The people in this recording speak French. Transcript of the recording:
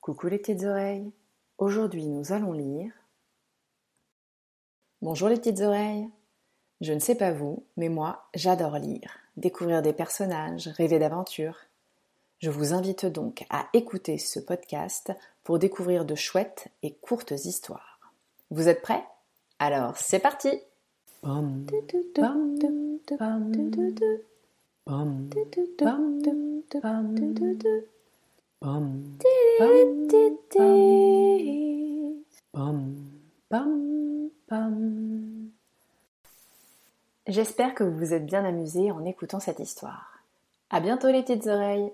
Coucou les petites oreilles. Aujourd'hui, nous allons lire. Bonjour les petites oreilles. Je ne sais pas vous, mais moi, j'adore lire, découvrir des personnages, rêver d'aventure. Je vous invite donc à écouter ce podcast pour découvrir de chouettes et courtes histoires. Vous êtes prêts? Alors, c'est parti. J'espère que vous vous êtes bien amusés en écoutant cette histoire. À bientôt les petites oreilles